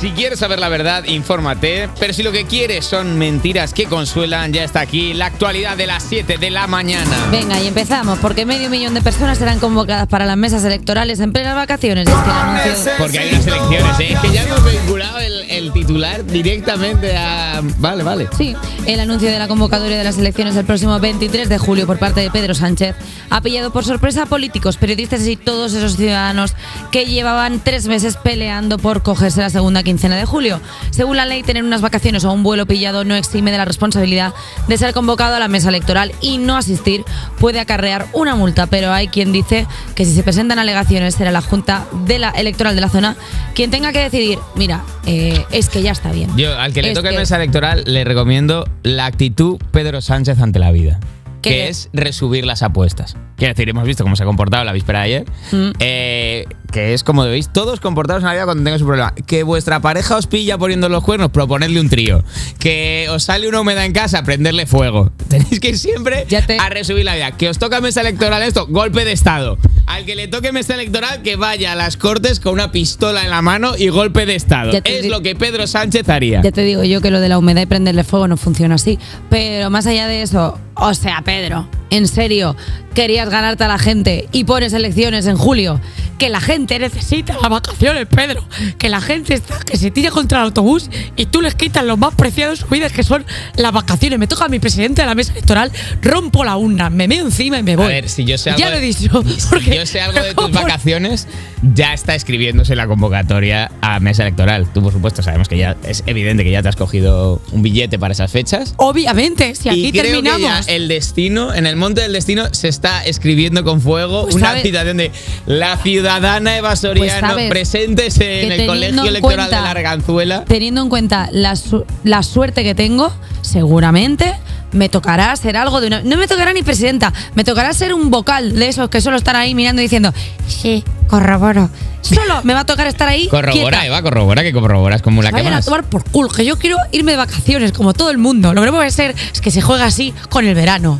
Si quieres saber la verdad, infórmate. Pero si lo que quieres son mentiras que consuelan, ya está aquí la actualidad de las 7 de la mañana. Venga, y empezamos, porque medio millón de personas serán convocadas para las mesas electorales en plenas vacaciones. Es que el anuncio- Porque hay unas elecciones, ¿eh? Es que ya hemos vinculado el, el titular directamente a. Vale, vale. Sí, el anuncio de la convocatoria de las elecciones el próximo 23 de julio por parte de Pedro Sánchez ha pillado por sorpresa a políticos, periodistas y todos esos ciudadanos que llevaban tres meses peleando por cogerse la segunda quincena de julio. Según la ley, tener unas vacaciones o un vuelo pillado no exime de la responsabilidad de ser convocado a la mesa electoral y no asistir puede acarrear una multa, pero hay quien dice que si se presentan alegaciones será la Junta de la Electoral de la zona quien tenga que decidir, mira, eh, es que ya está bien. Yo, al que le Es toque que- mesa electoral, le recomiendo la actitud Pedro Sánchez ante la vida. ¿Qué? Que es resubir las apuestas. Quiero decir, hemos visto cómo se ha comportado la víspera de ayer. Mm. eh, que es como debéis todos comportaros en la vida cuando tengáis un problema. Que vuestra pareja os pilla poniendo los cuernos, proponedle un trío. Que os sale una humedad en casa, prenderle fuego. Tenéis que ir siempre Ya te- a resubir la vida. Que os toca mesa electoral esto, golpe de estado. Al que le toque mesa electoral, que vaya a las cortes con una pistola en la mano y golpe de estado. Es lo que Pedro Sánchez haría. Ya te digo yo que lo de la humedad y prenderle fuego no funciona así. Pero más allá de eso, o sea, Pedro, en serio, querías ganarte a la gente y pones elecciones en julio. Que la gente necesita las vacaciones, Pedro. Que la gente está, que se tira contra el autobús y tú les quitas lo más preciado de su vida, que son las vacaciones. Me toca a mi presidente de la mesa electoral, rompo la urna, me meo encima y me voy. A ver, si yo sé algo, Ya lo he de- dicho. si yo sé algo de tus vacaciones, ya está escribiéndose la convocatoria a mesa electoral. Tú, por supuesto, sabemos que ya es evidente que ya te has cogido un billete para esas fechas. Obviamente, si aquí y creo terminamos. que ya el destino, en el monte del destino, se está escribiendo con fuego Pues una sabe- citación de la ciudadana Eva Pues Soriano presentes en el colegio en electoral cuenta- de la Arganzuela. teniendo en cuenta la, su- la suerte que tengo, seguramente me tocará ser algo de una. No me tocará ni presidenta, me tocará ser un vocal de esos que solo están ahí mirando y diciendo, sí, corroboro. Solo me va a tocar estar ahí. Corrobora, quieta. Eva, corrobora, que corroboras como la que Vayan a tomar por culo, que yo quiero irme de vacaciones, como todo el mundo. Lo que no puede ser es que se juega así con el verano.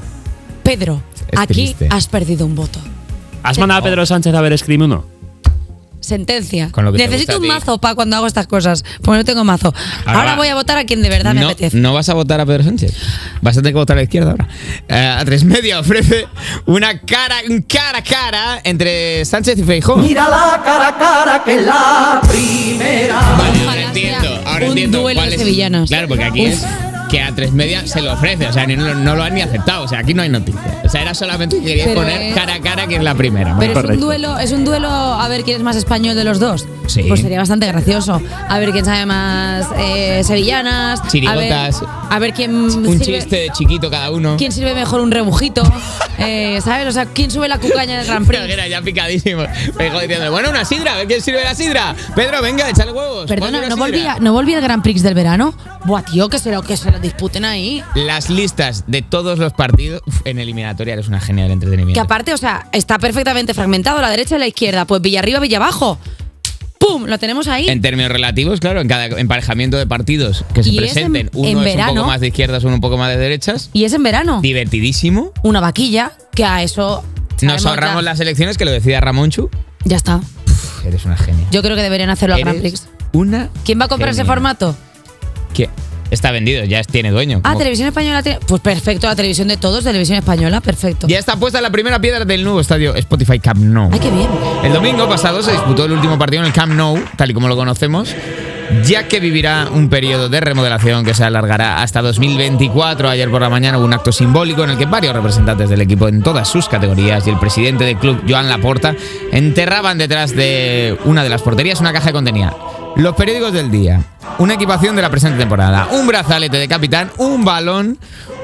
Pedro, Es aquí triste. has perdido un voto. ¿Has mandado a Pedro Sánchez a ver Scream 1? Sentencia. Con lo que te Necesito gusta a un ti. mazo para cuando hago estas cosas, porque no tengo mazo. Ahora Ahora, va. voy a votar a quien de verdad me no, apetece. no vas a votar a Pedro Sánchez. Vas a tener que votar a la izquierda ahora. Eh, a tres media ofrece una cara, un cara a cara entre Sánchez y Feijóo. Mira la cara a cara que es la primera. Vale, ahora Ojalá entiendo. sea Ahora un entiendo duelo cuál de es- sevillanos. Claro, porque aquí Uf. es que a tres media se lo ofrece. O sea, ni- no, no lo han ni aceptado. O sea, aquí no hay noticia. O sea, era solamente que querías Pero poner es- cara a cara que es la primera. Pero es un duelo, es un duelo a ver quién es más español de los dos. Sí. Pues sería bastante gracioso. A ver quién sabe más eh, sevillanas. Chirigotas. A ver, a ver quién un sirve, chiste de chiquito cada uno. quién sirve mejor un rebujito. eh, ¿Sabes? O sea, quién sube la cucaña del que Prix. era ya picadísimo. Feijóo diciendo, bueno, una sidra, a ver quién sirve la sidra. Pedro, venga, échale huevos. Perdona, ¿no volvía, ¿no volvía el Grand Prix del verano? Buah, tío, que se lo, que se lo disputen ahí. Las listas de todos los partidos Uf, en eliminatoria eres una genia del entretenimiento. Que aparte, o sea, está perfectamente fragmentado la derecha y la izquierda. Pues Villarriba, Villabajo. ¡Pum! Lo tenemos ahí. En términos relativos, claro, en cada emparejamiento de partidos que se Y es en- presenten, uno en es un verano. poco más de izquierdas, uno un poco más de derechas. Y es en verano. Divertidísimo. Una vaquilla, que a eso. Nos ahorramos las elecciones, que lo decía Ramonchu. Ya está. Uf, eres una genia. Yo creo que deberían hacerlo Grand Eres Prix. Una. ¿Quién va a comprar ese genia. formato? ¿Qué? Está vendido, ya tiene dueño. Ah, Televisión Española tiene. Pues perfecto, la televisión de todos, Televisión Española, perfecto. Ya está puesta la primera piedra del nuevo estadio Spotify Camp Nou. Ay, qué bien. El domingo pasado se disputó el último partido en el Camp Nou, tal y como lo conocemos, ya que vivirá un periodo de remodelación que se alargará hasta 2024. Ayer por la mañana hubo un acto simbólico en el que varios representantes del equipo en todas sus categorías y el presidente del club, Joan Laporta, enterraban detrás de una de las porterías una caja que contenía los periódicos del día, una equipación de la presente temporada, un brazalete de capitán, un balón,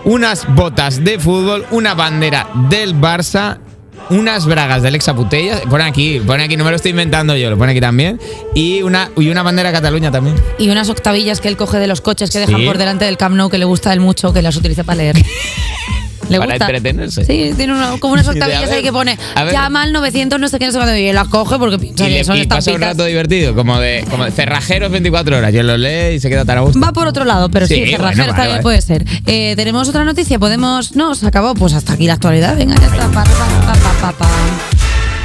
unas botas de fútbol, una bandera del Barça unas bragas del Exaputella, pone aquí, pone aquí, no me lo estoy inventando yo, lo pone aquí también, y una, y una bandera de Cataluña también. Y unas octavillas que él coge de los coches que dejan Sí. por delante del Camp Nou, que le gusta a él mucho, que las utiliza para leer. Le Para gusta. entretenerse. Sí, tiene una- como unas octavillas ahí que pone a ver. llama al 900, no sé qué, no sé cuándo, y él las coge porque piensa Y, que le, son y pasa un rato divertido, como de, como de cerrajeros 24 horas. Yo lo lee y se queda tan a gusto. Va por otro lado, pero sí, Sí, bueno, cerrajero vale, también vale. puede ser. Eh, Tenemos otra noticia, podemos. No, se acabó, pues hasta aquí la actualidad. Venga, ya está. Pa, pa, pa.